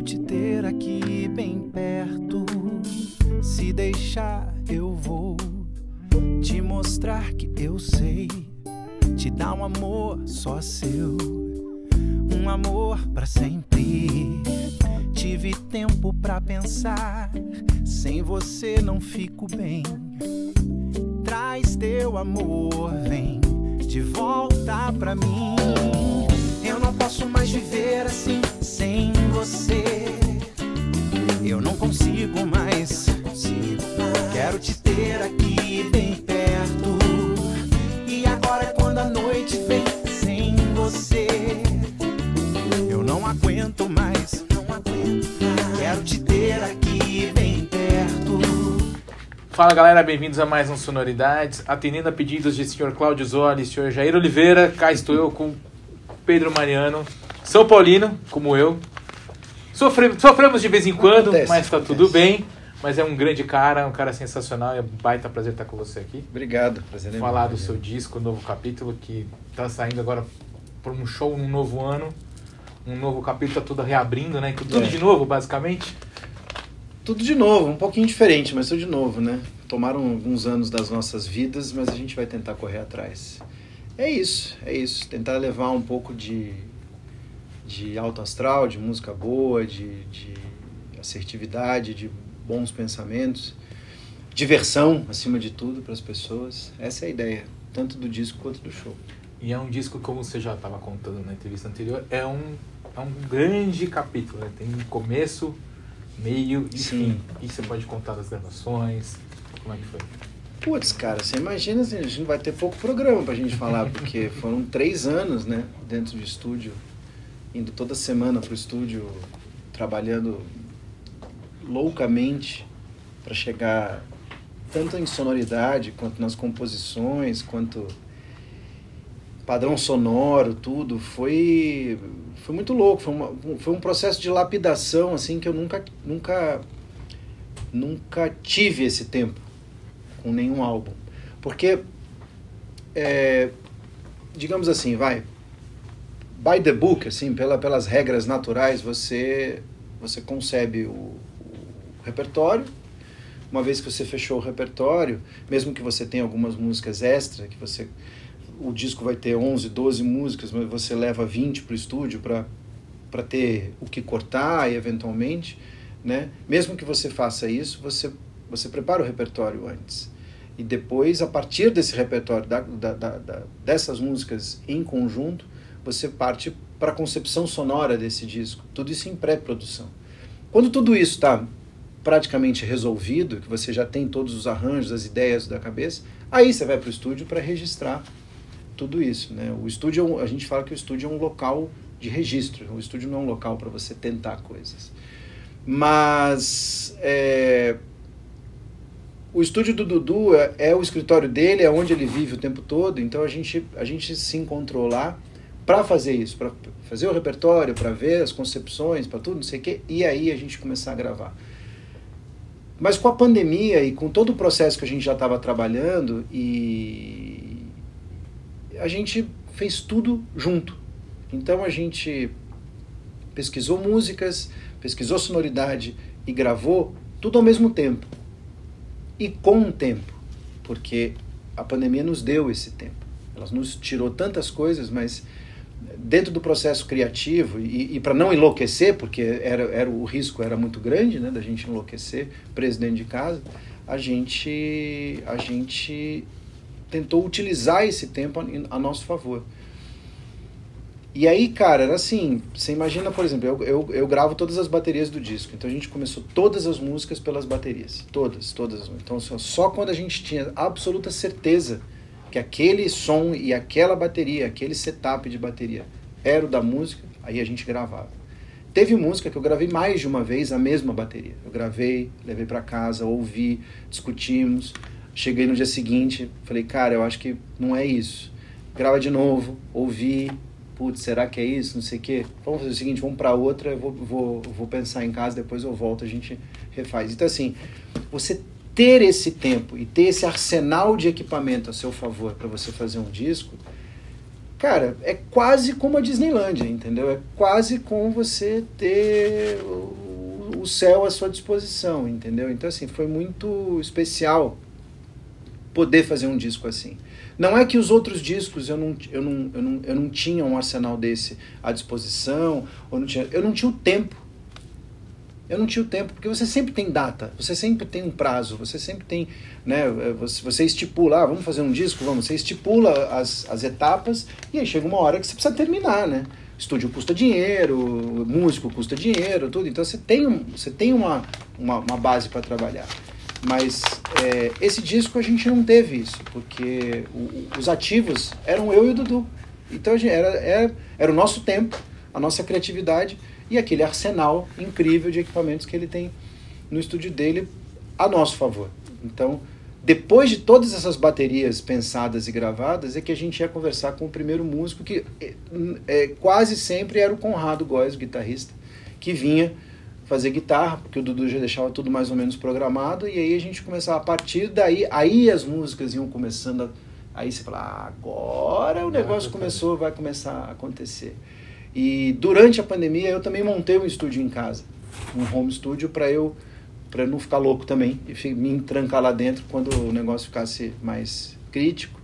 Quero te ter aqui bem perto. Se deixar, eu vou te mostrar que eu sei. Te dar um amor só seu. Um amor para sempre. Tive tempo para pensar. Sem você não fico bem. Traz teu amor, vem de volta pra mim. Eu não posso mais viver assim sem você. Eu não consigo mais. Quero te ter aqui bem perto. E agora é quando a noite vem sem você. Eu não aguento mais. Quero te ter aqui bem perto. Fala galera, bem-vindos a mais um Sonoridades. Atendendo a pedidos de Sr. Cláudio Zoli, Sr. Jair Oliveira, cá estou eu com Pedro Mariano, São Paulino, como eu. Sofre- sofremos de vez em quando, Acontece, mas tá acontece. tudo bem. Mas é um grande cara, um cara sensacional. É um baita prazer estar com você aqui. Obrigado, prazer é. Falar do seu disco, novo capítulo, que tá saindo agora por um show num novo ano. Um novo capítulo, tá tudo reabrindo, né? Tudo É. de novo, basicamente. Tudo de novo, um pouquinho diferente, mas tudo de novo, né? Tomaram alguns anos das nossas vidas, mas a gente vai tentar correr atrás. É isso, é isso. Tentar levar um pouco de, de alto astral, de música boa, de, de assertividade, de bons pensamentos, diversão, acima de tudo, para as pessoas. Essa é a ideia, tanto do disco quanto do show. E é um disco, como você já estava contando na entrevista anterior, é um, é um grande capítulo. Né? Tem um começo, meio e Sim. fim. E você pode contar das gravações, como é que foi? Putz, cara, você imagina assim, a gente vai ter pouco programa pra gente falar, porque foram três anos, né, dentro do estúdio, indo toda semana pro estúdio, trabalhando loucamente para chegar tanto em sonoridade, quanto nas composições, quanto padrão sonoro, tudo. Foi, foi muito louco, foi, uma- foi um processo de lapidação, assim, que eu nunca, nunca, nunca tive esse tempo com nenhum álbum. Porque, é, digamos assim, vai, by the book, assim, pela, pelas regras naturais, você, você concebe o, o repertório. Uma vez que você fechou o repertório, mesmo que você tenha algumas músicas extra, que você o disco vai ter 11, 12 músicas, mas você leva 20 para o estúdio para ter o que cortar e eventualmente, né? Mesmo que você faça isso, você você prepara o repertório antes. E depois, a partir desse repertório, da, da, da- dessas músicas em conjunto, você parte para a concepção sonora desse disco. Tudo isso em pré-produção. Quando tudo isso está praticamente resolvido, que você já tem todos os arranjos, as ideias da cabeça, aí você vai para o estúdio para registrar tudo isso. Né? O estúdio, é a gente fala que o estúdio é um local de registro. O estúdio não é um local para você tentar coisas. Mas é, o estúdio do Dudu é, é o escritório dele, é onde ele vive o tempo todo. Então a gente, a gente se encontrou lá para fazer isso, para fazer o repertório, para ver as concepções, para tudo, não sei o quê, e aí a gente começar a gravar. Mas com a pandemia e com todo o processo que a gente já estava trabalhando, e a gente fez tudo junto. Então a gente pesquisou músicas, pesquisou sonoridade e gravou tudo ao mesmo tempo. E com o tempo, porque a pandemia nos deu esse tempo. Ela nos tirou tantas coisas, mas dentro do processo criativo e, e para não enlouquecer, porque era, era o risco era muito grande, né, da gente enlouquecer preso dentro de casa, a gente a gente tentou utilizar esse tempo a, a nosso favor. E aí, cara, era assim, você imagina, por exemplo, eu, eu, eu gravo todas as baterias do disco, então a gente começou todas as músicas pelas baterias, todas, todas. Então só, só quando a gente tinha absoluta certeza que aquele som e aquela bateria, aquele setup de bateria era o da música, aí a gente gravava. Teve música que eu gravei mais de uma vez a mesma bateria. Eu gravei, levei para casa, ouvi, discutimos. Cheguei no dia seguinte, falei, cara, eu acho que não é isso. Grava de novo, ouvi, putz, será que é isso? Não sei o quê. Vamos fazer o seguinte, vamos para outra, eu vou, vou, vou pensar em casa, depois eu volto, a gente refaz. Então, assim, você ter esse tempo e ter esse arsenal de equipamento a seu favor para você fazer um disco cara, é quase como a Disneylândia, entendeu? É quase como você ter o, o céu à sua disposição, entendeu? Então, assim, foi muito especial poder fazer um disco assim. Não é que os outros discos eu não, eu não, eu não, eu não tinha um arsenal desse à disposição, ou não tinha, eu não tinha o tempo. Eu não tinha o tempo, porque você sempre tem data, você sempre tem um prazo, você sempre tem, né, você, estipula, ah, vamos fazer um disco, vamos, você estipula as, as etapas e aí chega uma hora que você precisa terminar, né? Estúdio custa dinheiro, músico custa dinheiro, tudo, então você tem, você tem uma, uma, uma base para trabalhar. Mas é, esse disco a gente não teve isso, porque o, os ativos eram eu e o Dudu. Então era, era, era o nosso tempo, a nossa criatividade e aquele arsenal incrível de equipamentos que ele tem no estúdio dele a nosso favor. Então, depois de todas essas baterias pensadas e gravadas, é que a gente ia conversar com o primeiro músico, que é, é quase sempre era o Conrado Góes, o guitarrista, que vinha fazer guitarra, porque o Dudu já deixava tudo mais ou menos programado, e aí a gente começava, a partir daí, aí as músicas iam começando, a, aí você fala, ah, agora o negócio começou, vai começar a acontecer. E durante a pandemia eu também montei um estúdio em casa, um home studio para eu para não ficar louco também e me trancar lá dentro quando o negócio ficasse mais crítico.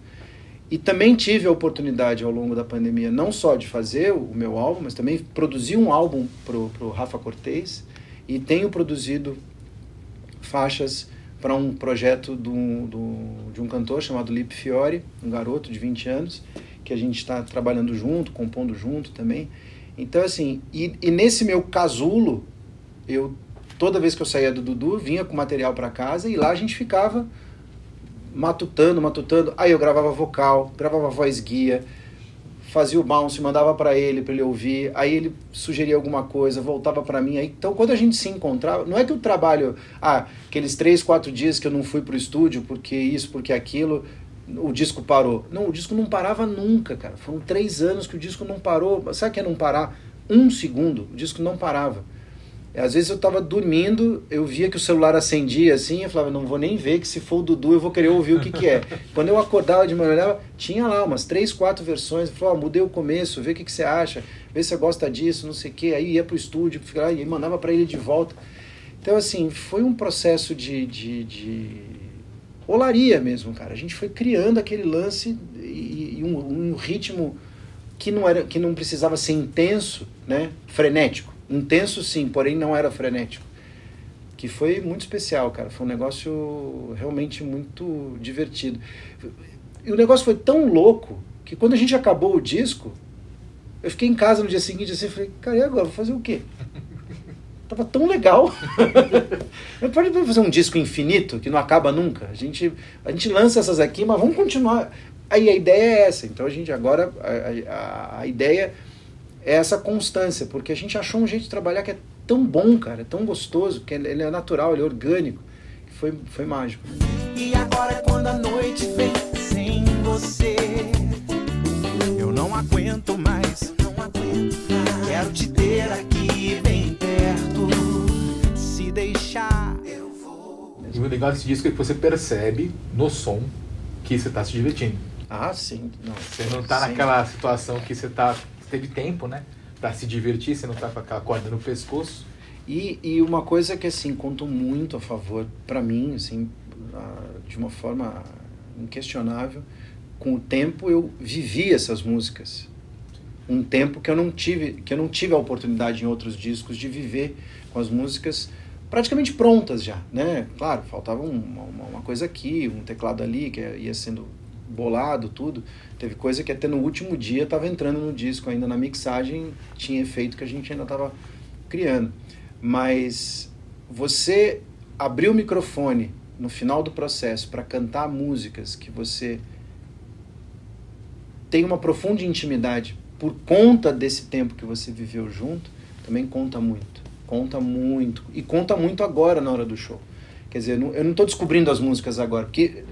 E também tive a oportunidade ao longo da pandemia não só de fazer o meu álbum, mas também produzir um álbum pro, pro Rafa Cortez e tenho produzido faixas para um projeto do, do, de um cantor chamado Lip Fiore, um garoto de 20 anos, que a gente está trabalhando junto, compondo junto também. Então, assim, e, e, nesse meu casulo, eu toda vez que eu saía do Dudu, vinha com material para casa e lá a gente ficava matutando, matutando. Aí eu gravava vocal, gravava voz guia, fazia o bounce, mandava para ele para ele ouvir, aí ele sugeria alguma coisa, voltava para mim. Aí, então quando a gente se encontrava, não é que o trabalho, ah, aqueles três, quatro dias que eu não fui pro estúdio porque isso, porque aquilo, o disco parou. Não, o disco não parava nunca, cara. Foram três anos que o disco não parou. Sabe o que é não parar? Um segundo, o disco não parava. Às vezes eu estava dormindo, eu via que o celular acendia assim, eu falava, não vou nem ver, que se for o Dudu eu vou querer ouvir o que, que é. Quando eu acordava de manhã, olhava, tinha lá umas três, quatro versões, eu falava, oh, mudei o começo, vê o que, que você acha, vê se você gosta disso, não sei o que. Aí ia pro estúdio, e mandava para ele de volta. Então, assim, foi um processo de, de, de olaria mesmo, cara. A gente foi criando aquele lance e, e um, um ritmo que não, era, que não precisava ser intenso, né? frenético Intenso sim, porém não era frenético. Que foi muito especial, cara. Foi um negócio realmente muito divertido. E o negócio foi tão louco que quando a gente acabou o disco, eu fiquei em casa no dia seguinte assim, falei, cara, e agora? Vou fazer o quê? Tava tão legal. pode fazer um disco infinito que não acaba nunca. A gente, a gente lança essas aqui, mas vamos continuar. Aí a ideia é essa. Então a gente agora, a, a, a ideia é essa constância, porque a gente achou um jeito de trabalhar que é tão bom, cara, é tão gostoso, que ele é natural, ele é orgânico, que foi, foi mágico. E agora quando a noite vem sem você, eu não aguento mais, não aguento mais. Quero te ter aqui E o legal desse disco é que você percebe no som que você está se divertindo. Ah, sim. Não, você não está naquela situação que você está teve tempo, né? Pra se divertir, você não tá com aquela corda no pescoço. E, e uma coisa que, assim, conta muito a favor, para mim, assim, de uma forma inquestionável, com o tempo eu vivi essas músicas. Um tempo que eu não tive, que eu não tive a oportunidade em outros discos de viver com as músicas praticamente prontas já, né? Claro, faltava uma, uma coisa aqui, um teclado ali que ia sendo bolado, tudo. Teve coisa que até no último dia estava entrando no disco, ainda na mixagem tinha efeito que a gente ainda estava criando. Mas você abrir o microfone no final do processo para cantar músicas que você tem uma profunda intimidade por conta desse tempo que você viveu junto, também conta muito. Conta muito. E conta muito agora na hora do show. Quer dizer, eu não estou descobrindo as músicas agora, porque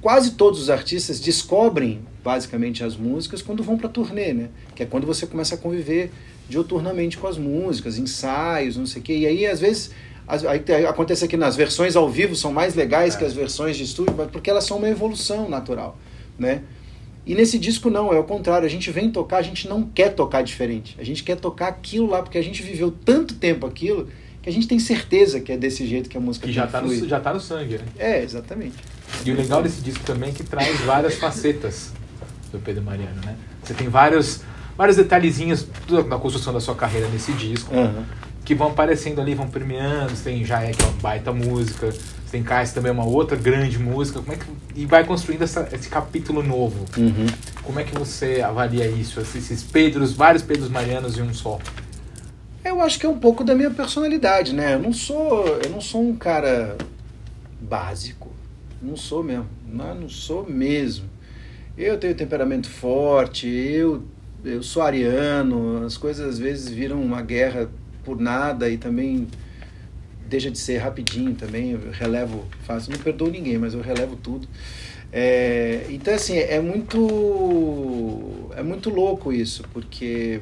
quase todos os artistas descobrem basicamente as músicas quando vão para turnê, né? Que é quando você começa a conviver dioturnamente com as músicas, ensaios, não sei o quê. E aí, às vezes, as, aí, acontece que nas versões ao vivo são mais legais é. que as versões de estúdio, porque elas são uma evolução natural, né? E nesse disco não, é o contrário. A gente vem tocar, a gente não quer tocar diferente. A gente quer tocar aquilo lá, porque a gente viveu tanto tempo aquilo que a gente tem certeza que é desse jeito que a música que já está no, já tá no sangue, né? É, exatamente. E o legal desse disco também é que traz várias facetas do Pedro Mariano, né? Você tem vários, vários detalhezinhos na construção da sua carreira nesse disco. Uhum. Que vão aparecendo ali, vão premiando. Você tem Jaé, que é uma baita música. Tem Cais também, uma outra grande música. Como é que, e vai construindo essa, esse capítulo novo. Uhum. Como é que você avalia isso? Esses Pedros, vários Pedros Marianos em um só. Eu acho que é um pouco da minha personalidade, né? Eu não sou, eu não sou um cara básico. Não sou mesmo. Não, não sou mesmo. Eu tenho temperamento forte, eu, eu sou ariano, as coisas às vezes viram uma guerra por nada e também deixa de ser rapidinho também, eu relevo fácil. Não perdoo ninguém, mas eu relevo tudo. É, então assim, é muito é muito louco isso, porque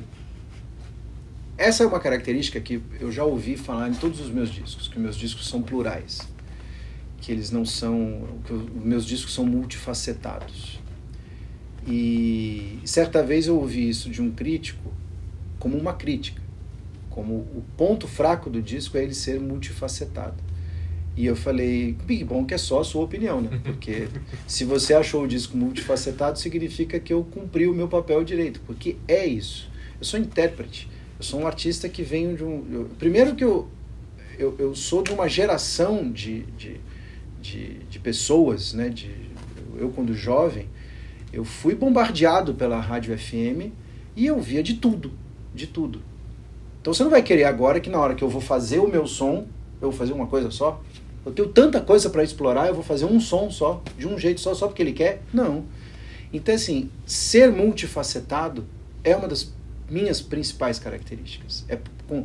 essa é uma característica que eu já ouvi falar em todos os meus discos, que meus discos são plurais, que eles não são, que os meus discos são multifacetados. E certa vez eu ouvi isso de um crítico como uma crítica, como o ponto fraco do disco é ele ser multifacetado. E eu falei, Big Bom, que é só a sua opinião, né? Porque se você achou o disco multifacetado, significa que eu cumpri o meu papel direito, porque é isso. Eu sou intérprete. Eu sou um artista que venho de um. Eu, primeiro que eu, eu, eu, sou de uma geração de, de, de, de pessoas, né? De, eu, quando jovem, eu fui bombardeado pela rádio FM e eu via de tudo, de tudo. Então você não vai querer agora que na hora que eu vou fazer o meu som, eu vou fazer uma coisa só? Eu tenho tanta coisa para explorar, eu vou fazer um som só, de um jeito só, só porque ele quer? Não. Então, assim, ser multifacetado é uma das minhas principais características. É com,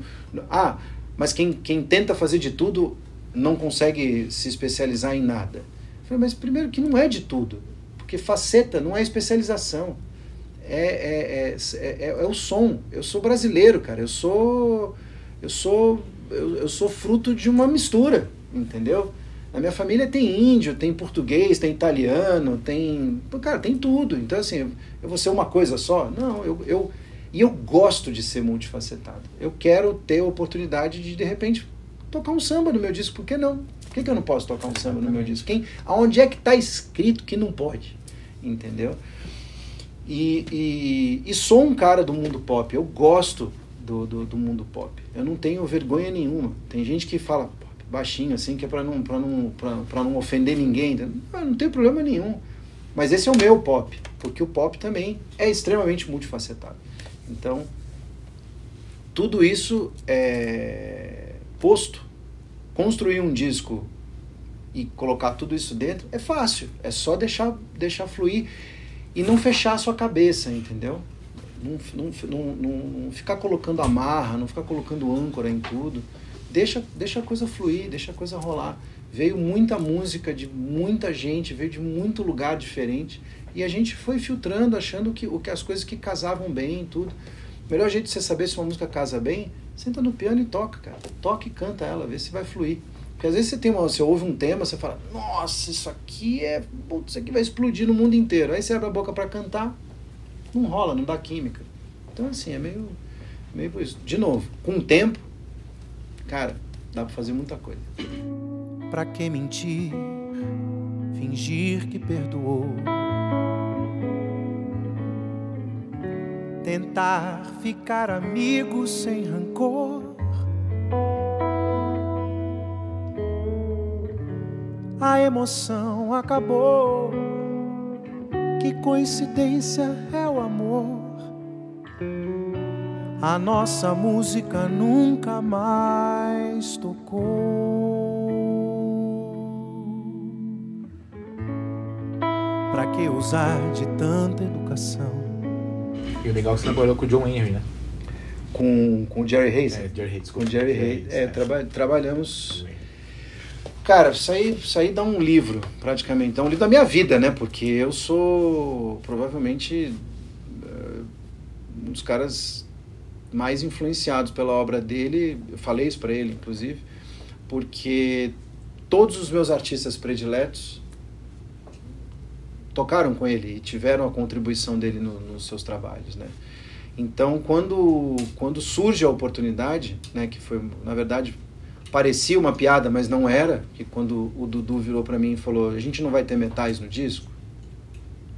ah, mas quem, quem tenta fazer de tudo não consegue se especializar em nada. Mas primeiro que não é de tudo, porque faceta não é especialização. É, é, é, é, é o som. Eu sou brasileiro, cara. Eu sou. Eu sou. Eu, eu sou fruto de uma mistura, entendeu? Na minha família tem índio, tem português, tem italiano, tem. Cara, tem tudo. Então, assim, eu vou ser uma coisa só? Não, eu, eu, e eu gosto de ser multifacetado. Eu quero ter a oportunidade de, de repente, tocar um samba no meu disco. Por que não? Por que, que eu não posso tocar um samba no meu disco? Quem, aonde é que está escrito que não pode? Entendeu? E, e, e, sou um cara do mundo pop. Eu gosto do, do, do, mundo pop. Eu não tenho vergonha nenhuma. Tem gente que fala baixinho assim, que é para não, pra não, pra, pra não ofender ninguém. Não, não tem problema nenhum. Mas esse é o meu pop. Porque o pop também é extremamente multifacetado. Então, tudo isso é posto. Construir um disco e colocar tudo isso dentro é fácil. É só deixar, deixar fluir e não fechar a sua cabeça, entendeu? Não, não, não, não ficar colocando amarra, não ficar colocando âncora em tudo. Deixa, deixa a coisa fluir, deixa a coisa rolar. Veio muita música de muita gente, veio de muito lugar diferente. E a gente foi filtrando, achando que, o que as coisas que casavam bem tudo. O melhor jeito de você saber se uma música casa bem, senta no piano e toca, cara. Toca e canta ela, vê se vai fluir. Porque às vezes você tem uma, você ouve um tema, você fala, nossa, isso aqui é. Putz, isso aqui vai explodir no mundo inteiro. Aí você abre a boca para cantar, não rola, não dá química. Então assim, é meio. meio por isso. De novo, com o tempo, cara, dá para fazer muita coisa. Pra que mentir? Fingir que perdoou tentar ficar amigo sem rancor. A emoção acabou. Que coincidência é o amor. A nossa música nunca mais tocou. Pra que usar de tanta educação? E o legal é que você trabalhou com o John Henry, né? Com, com o Jerry Hayes? É, Jerry Hayes. Com o Jerry, Jerry Hayes. É, é. Traba trabalhamos... Cara, isso aí, isso aí dá um livro, praticamente. Dá um livro da minha vida, né? Porque eu sou provavelmente uh, um dos caras mais influenciados pela obra dele. Eu falei isso para ele, inclusive, porque todos os meus artistas prediletos tocaram com ele e tiveram a contribuição dele no, nos seus trabalhos, né? Então, quando, quando surge a oportunidade, né, que foi, na verdade, parecia uma piada, mas não era, que quando o Dudu virou para mim e falou: "A gente não vai ter metais no disco?"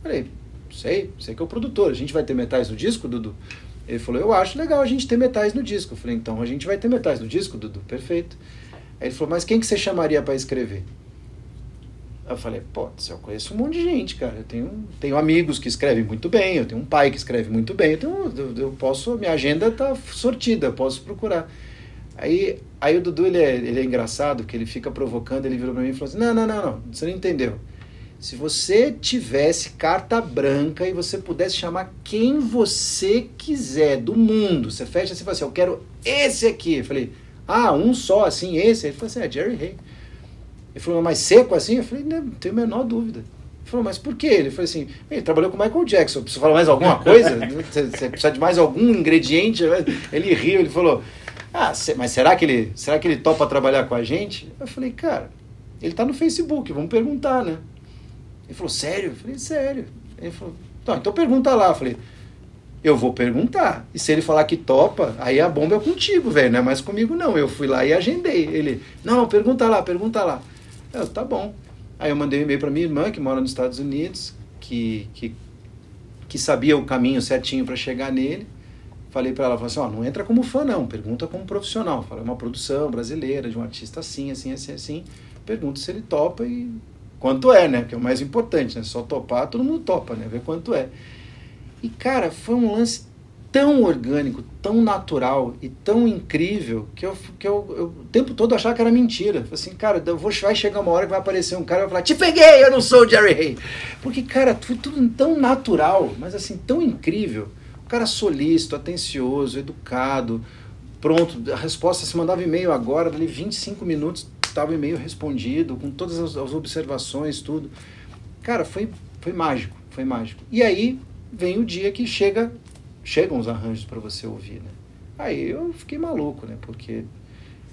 Falei: "Sei, sei que é o produtor, a gente vai ter metais no disco, Dudu?" Ele falou: "Eu acho legal a gente ter metais no disco." Eu falei: "Então, a gente vai ter metais no disco, Dudu." Perfeito. Aí ele falou: "Mas quem que você chamaria para escrever?" Eu falei, pô, eu conheço um monte de gente, cara. Eu tenho, tenho amigos que escrevem muito bem, eu tenho um pai que escreve muito bem, tenho, eu, eu posso, minha agenda tá sortida, eu posso procurar. Aí, aí o Dudu, ele é, ele é engraçado, porque ele fica provocando, ele virou pra mim e falou assim, não, não, não, não, você não entendeu. Se você tivesse carta branca e você pudesse chamar quem você quiser do mundo, você fecha assim e fala assim, eu quero esse aqui. Eu falei, ah, um só, assim, esse? Ele falou assim, é Jerry Hay. Ele falou, mais seco assim? Eu falei, não, não tenho a menor dúvida. Ele falou, mas por quê? Ele falou assim, ele trabalhou com Michael Jackson, precisa falar mais alguma coisa? Você precisa de mais algum ingrediente? Ele riu, ele falou, ah, mas será que ele, será que ele topa trabalhar com a gente? Eu falei, cara, ele tá no Facebook, vamos perguntar, né? Ele falou, sério? Eu falei, sério. Ele falou, tá, então pergunta lá. Eu falei, eu vou perguntar. E se ele falar que topa, aí a bomba é contigo, velho, não é mais comigo não. Eu fui lá e agendei. Ele, não, pergunta lá, pergunta lá. Eu, tá bom. Aí eu mandei um e-mail para minha irmã, que mora nos Estados Unidos, que, que, que sabia o caminho certinho para chegar nele. Falei para ela, falei assim, ó, não entra como fã não, pergunta como profissional. Falei, é uma produção brasileira, de um artista assim, assim, assim, assim. Pergunta se ele topa e quanto é, né? Que é o mais importante, né? Só topar, todo mundo topa, né? Ver quanto é. E, cara, foi um lance tão orgânico, tão natural e tão incrível que eu, que eu, eu o tempo todo achava que era mentira. Falei assim, cara, eu vou, vai chegar uma hora que vai aparecer um cara e vai falar, te peguei, eu não sou o Jerry Hay. Porque, cara, foi tudo tão natural, mas assim, tão incrível. Cara solícito, atencioso, educado, pronto. A resposta se mandava e-mail agora, dali 25 minutos estava o e-mail respondido, com todas as, as observações, tudo. Cara, foi, foi mágico, foi mágico. E aí vem o dia que chega chegam os arranjos para você ouvir, né? Aí eu fiquei maluco, né? Porque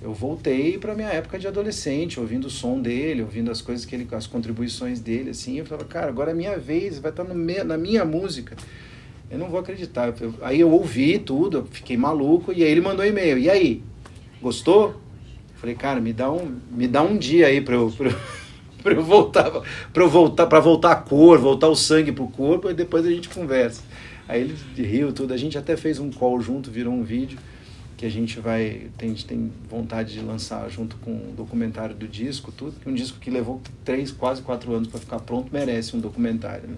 eu voltei para minha época de adolescente, ouvindo o som dele, ouvindo as coisas que ele, as contribuições dele, assim. Eu falava, cara, agora é minha vez, vai estar tá no na minha música. Eu não vou acreditar. Eu, aí eu ouvi tudo, eu fiquei maluco e aí ele mandou um e-mail. E aí, gostou? Eu falei, cara, me dá um, me dá um dia aí pra eu, pra eu voltar, para voltar, voltar a cor, voltar o sangue pro corpo e depois a gente conversa. Aí ele riu tudo. A gente até fez um call junto, virou um vídeo que a gente vai tem, tem vontade de lançar junto com o documentário do disco, tudo. Um disco que levou três, quase quatro anos para ficar pronto, merece um documentário. Né?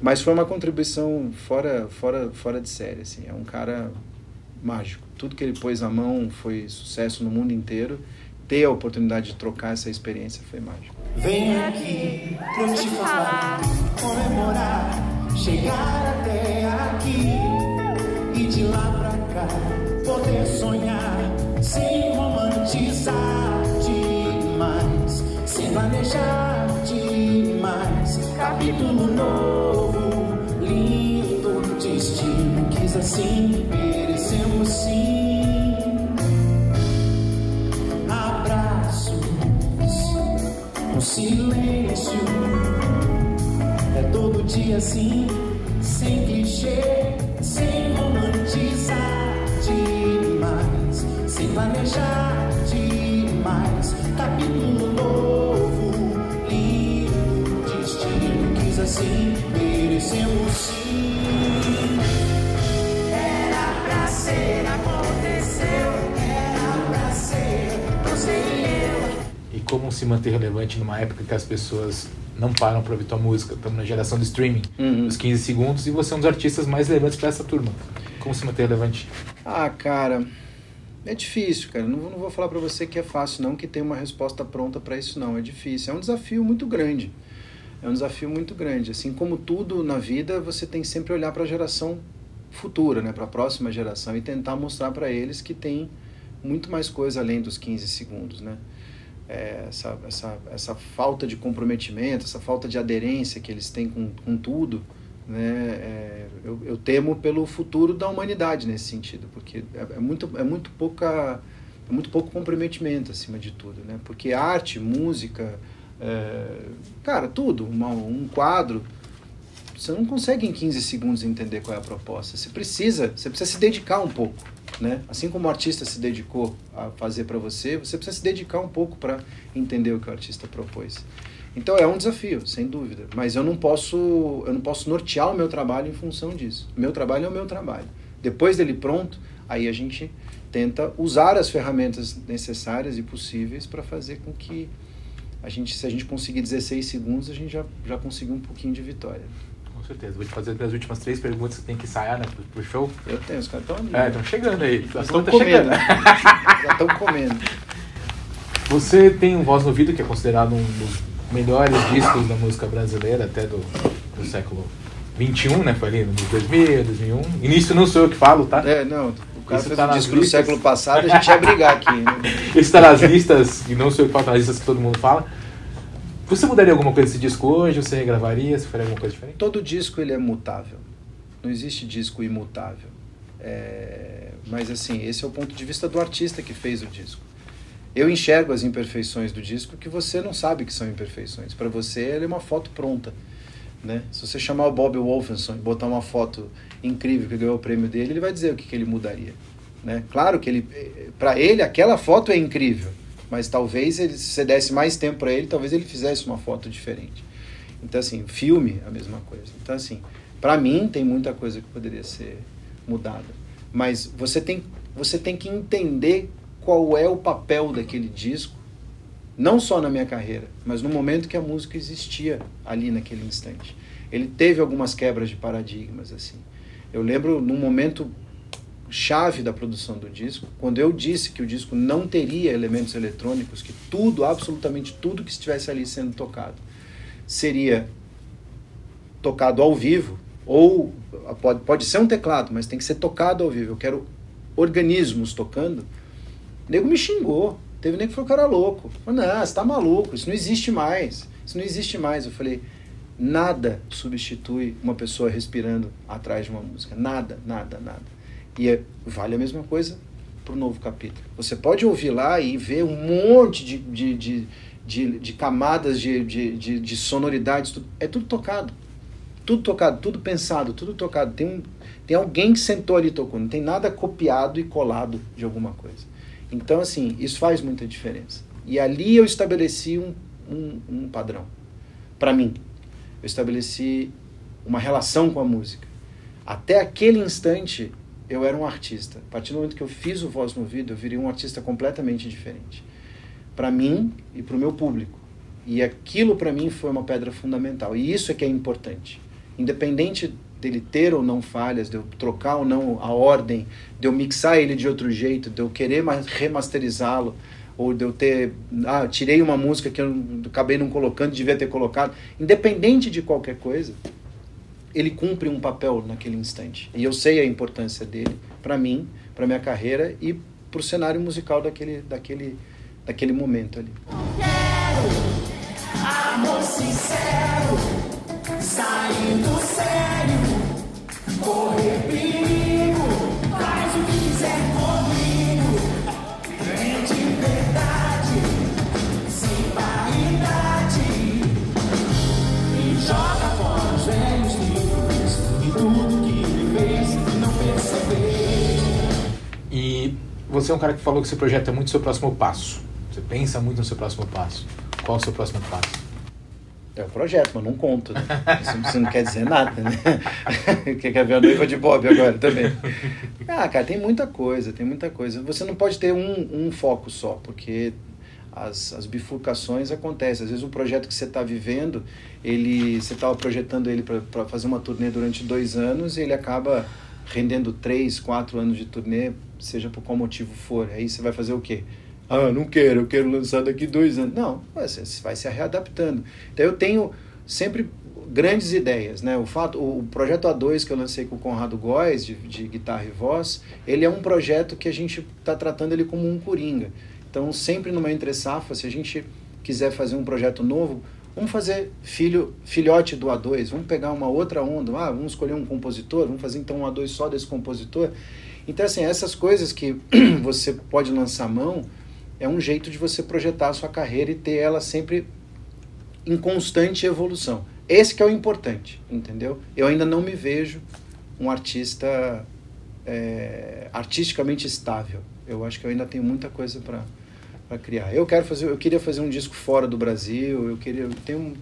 Mas foi uma contribuição fora, fora, fora de série. Assim. É um cara mágico. Tudo que ele pôs à mão foi sucesso no mundo inteiro. Ter a oportunidade de trocar essa experiência foi mágico. Vem aqui pra eu te falar, comemorar chegar até aqui e de lá pra cá poder sonhar sem romantizar demais, sem planejar assim, merecemos sim. Abraços, um silêncio todo dia assim, sem clichê, sem romantizar demais, sem planejar demais. Capítulo novo, lindo destino, quis assim, merecemos sim. Ser, aconteceu, era pra ser, e eu. E como se manter relevante numa época que as pessoas não param para ouvir tua música. Estamos na geração de streaming, uhum. os 15 segundos, e você é um dos artistas mais relevantes para essa turma. Como se manter relevante? Ah, cara, é difícil, cara. Não, não vou falar para você que é fácil, não, que tem uma resposta pronta para isso, não. É difícil. É um desafio muito grande. É um desafio muito grande. Assim como tudo na vida, você tem que sempre olhar para a geração futura, né, para a próxima geração e tentar mostrar para eles que tem muito mais coisa além dos 15 segundos, né? é, essa, essa, essa falta de comprometimento, essa falta de aderência que eles têm com, com tudo, né, é, eu, eu, temo pelo futuro da humanidade nesse sentido, porque é, é, muito, é muito pouca é muito pouco comprometimento acima de tudo, né? Porque arte, música, é, cara, tudo, uma, um quadro, você não consegue em 15 segundos entender qual é a proposta. Você precisa, você precisa se dedicar um pouco, né? Assim como o artista se dedicou a fazer para você, você precisa se dedicar um pouco para entender o que o artista propôs. Então é um desafio, sem dúvida, mas eu não posso, eu não posso nortear o meu trabalho em função disso. O meu trabalho é o meu trabalho. Depois dele pronto, aí a gente tenta usar as ferramentas necessárias e possíveis para fazer com que a gente, se a gente conseguir 16 segundos, a gente já, já conseguiu um pouquinho de vitória. Com certeza. Vou te fazer as últimas três perguntas que tem que ensaiar, né, pro, pro show. Eu tenho, os caras estão ali. É, estão chegando aí. Estão comendo. Já estão comendo. Você tem um Voz no Ouvido, que é considerado um dos melhores discos da música brasileira, até do, do século 21, né? Foi ali no 2000, 2001. Início não sou eu que falo, tá? É, não, o cara Isso fez tá um disco do listas. século passado, a gente ia brigar aqui. Né? Esse está nas listas, e não sou eu que falo, nas listas que todo mundo fala. Você mudaria alguma coisa desse disco hoje? Você regravaria? Você faria alguma coisa diferente? Todo disco ele é mutável. Não existe disco imutável. É, mas assim, esse é o ponto de vista do artista que fez o disco. Eu enxergo as imperfeições do disco que você não sabe que são imperfeições. Para você, ele é uma foto pronta. Né? Se você chamar o Bob Wolfenson e botar uma foto incrível que ganhou o prêmio dele, ele vai dizer o que, que ele mudaria. Né? Claro que ele, para ele, aquela foto é incrível, mas talvez ele, se você desse mais tempo para ele, talvez ele fizesse uma foto diferente. Então, assim, filme, a mesma coisa. Então, assim, para mim, tem muita coisa que poderia ser mudada. Mas você tem, você tem que entender qual é o papel daquele disco, não só na minha carreira, mas no momento que a música existia ali naquele instante. Ele teve algumas quebras de paradigmas, assim. Eu lembro num momento chave da produção do disco, quando eu disse que o disco não teria elementos eletrônicos, que tudo, absolutamente tudo que estivesse ali sendo tocado, seria tocado ao vivo, ou pode, pode ser um teclado, mas tem que ser tocado ao vivo. Eu quero organismos tocando. O nego me xingou. Teve nego que falou que eu era louco. Falei, não, você tá maluco, isso não existe mais. Isso não existe mais. Eu falei, nada substitui uma pessoa respirando atrás de uma música. Nada, nada, nada. E é, vale a mesma coisa para o novo capítulo. Você pode ouvir lá e ver um monte de, de, de, de, de camadas de, de, de, de sonoridades. É tudo tocado. Tudo tocado, tudo pensado, tudo tocado. Tem, um, tem alguém que sentou ali e tocou. Não tem nada copiado e colado de alguma coisa. Então, assim, isso faz muita diferença. E ali eu estabeleci um, um, um padrão. Para mim, eu estabeleci uma relação com a música. Até aquele instante, eu era um artista. A partir do momento que eu fiz o Voz no Ouvido, eu virei um artista completamente diferente. Para mim e para o meu público. E aquilo para mim foi uma pedra fundamental. E isso é que é importante. Independente dele ter ou não falhas, de eu trocar ou não a ordem, de eu mixar ele de outro jeito, de eu querer remasterizá-lo, ou de eu ter. Ah, tirei uma música que eu acabei não colocando, devia ter colocado. Independente de qualquer coisa, ele cumpre um papel naquele instante. E eu sei a importância dele para mim, para minha carreira e para o cenário musical daquele, daquele, daquele momento ali. Quero amor sincero, saindo sério, correr você é um cara que falou que você projeta muito o seu próximo passo. Você pensa muito no seu próximo passo. Qual é o seu próximo passo? É um projeto, mas não conto, né? Isso, isso não quer dizer nada, né? quer ver a noiva de Bob agora também. Ah, cara, tem muita coisa, tem muita coisa. Você não pode ter um, um foco só, porque as, as bifurcações acontecem. Às vezes um projeto que você está vivendo, ele, você estava projetando ele para fazer uma turnê durante dois anos e ele acaba rendendo três, quatro anos de turnê, seja por qual motivo for. Aí você vai fazer o quê? Ah, não quero, eu quero lançar daqui dois anos. Não, você vai se readaptando. Então eu tenho sempre grandes ideias, né? O fato, o projeto A2 que eu lancei com o Conrado Góes de, de guitarra e voz, ele é um projeto que a gente está tratando ele como um coringa. Então sempre numa entre safra, se a gente quiser fazer um projeto novo, vamos fazer filho, filhote do A2, vamos pegar uma outra onda, ah, vamos escolher um compositor, vamos fazer então um A2 só desse compositor. Então assim, essas coisas que você pode lançar mão, é um jeito de você projetar a sua carreira e ter ela sempre em constante evolução. esse que é o importante, entendeu? Eu ainda não me vejo um artista é, artisticamente estável. Eu acho que eu ainda tenho muita coisa para para criar. Eu quero fazer, eu queria fazer um disco fora do Brasil, eu queria, tem um,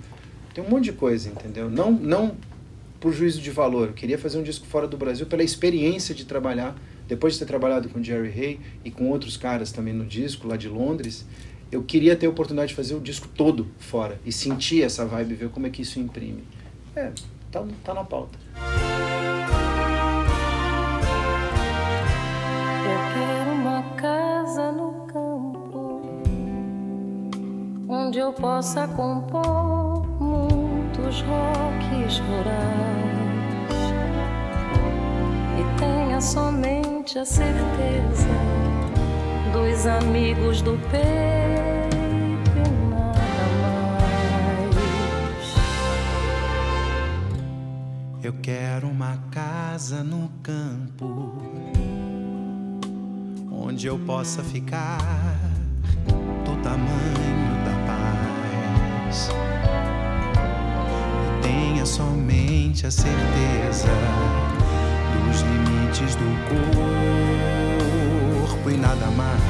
tem um monte de coisa, entendeu? Não, não por juízo de valor, eu queria fazer um disco fora do Brasil pela experiência de trabalhar, depois de ter trabalhado com Jerry Hay e com outros caras também no disco lá de Londres, eu queria ter a oportunidade de fazer o disco todo fora e sentir essa vibe, ver como é que isso imprime. É, tá, tá na pauta. onde eu possa compor muitos rocks rurais e tenha somente a certeza dos amigos do peito e nada mais. Eu quero uma casa no campo onde eu possa ficar do tamanho e tenha somente a certeza dos limites do corpo e nada mais.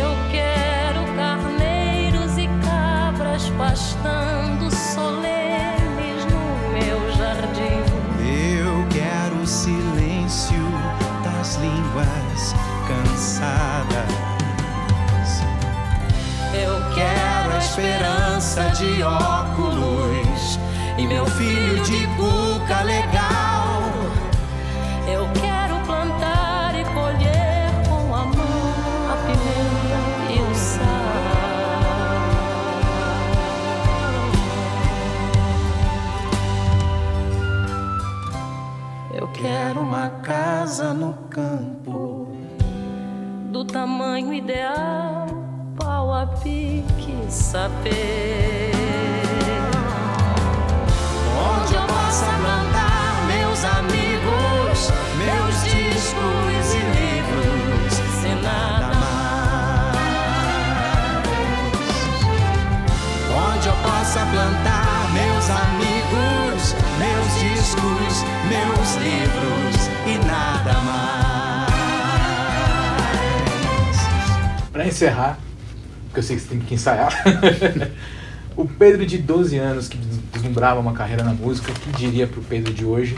Eu quero carneiros e cabras pastando solenes no meu jardim. Eu quero o silêncio das línguas cansadas esperança de óculos e meu filho de cuca legal. Eu quero plantar e colher com a mão a pimenta e o sal. Eu quero uma casa no campo do tamanho ideal pau a pique saber encerrar, porque eu sei que você tem que ensaiar. o Pedro de 12 anos, que deslumbrava uma carreira na música, o que diria pro Pedro de hoje?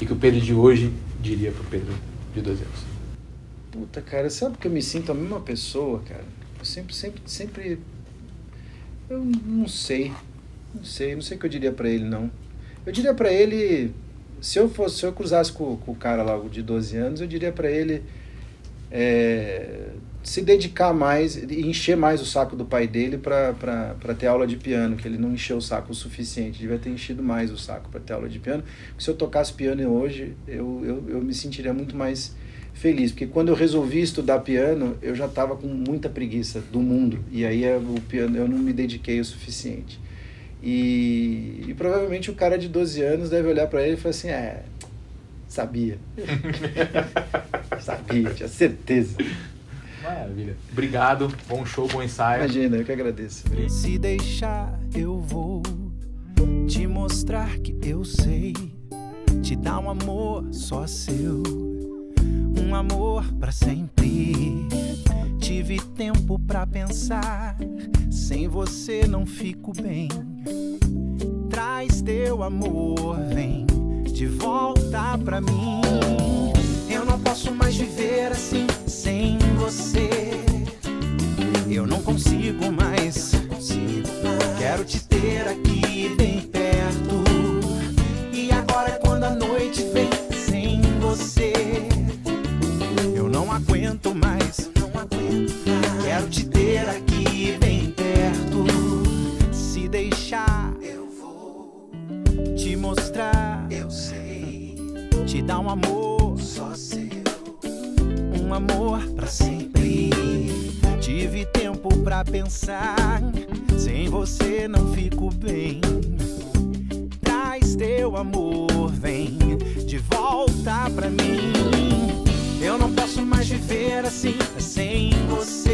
E que o Pedro de hoje diria pro Pedro de 12 anos? Puta, cara, sabe que eu me sinto a mesma pessoa, cara? Eu sempre, sempre, sempre. Eu não sei. Não sei, não sei o que eu diria para ele, não. Eu diria para ele. Se eu fosse, se eu cruzasse com, com o cara lá de 12 anos, eu diria para ele. É, se dedicar mais e encher mais o saco do pai dele para ter aula de piano, que ele não encheu o saco o suficiente, devia ter enchido mais o saco para ter aula de piano. Se eu tocasse piano hoje, eu, eu, eu me sentiria muito mais feliz, porque quando eu resolvi estudar piano, eu já estava com muita preguiça do mundo, e aí é, o piano eu não me dediquei o suficiente. E, e provavelmente o cara de 12 anos deve olhar para ele e falar assim: é, sabia. sabia, tinha certeza. Maravilha. Obrigado, bom show, bom ensaio. Imagina, eu que agradeço. Se deixar, eu vou te mostrar que eu sei. Te dar um amor só seu, um amor para sempre. Tive tempo para pensar, sem você não fico bem. Traz teu amor, vem de volta pra mim. Eu não posso mais viver assim sem você. Eu não consigo mais. Quero te ter aqui bem perto. E agora é quando a noite vem sem você. Eu não aguento mais. Quero te ter aqui bem perto. Se deixar, eu vou te mostrar. Eu sei. Te dar um amor só seu um amor para sempre. Tive tempo para pensar, sem você não fico bem. Traz teu amor, vem de volta pra mim. Eu não posso mais viver assim, sem você.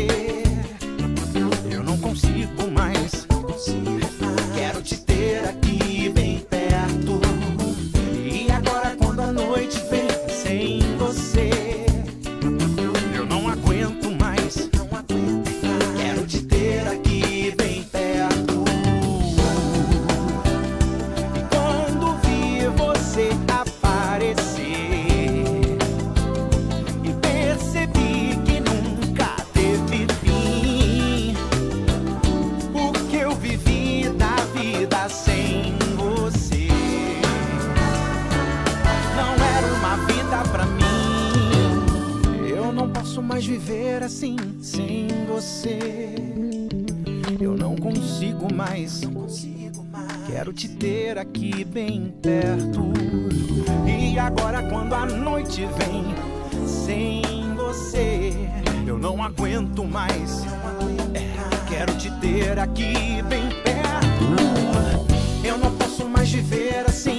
sem você eu não aguento mais. Quero te ter aqui bem perto. Eu não posso mais viver assim.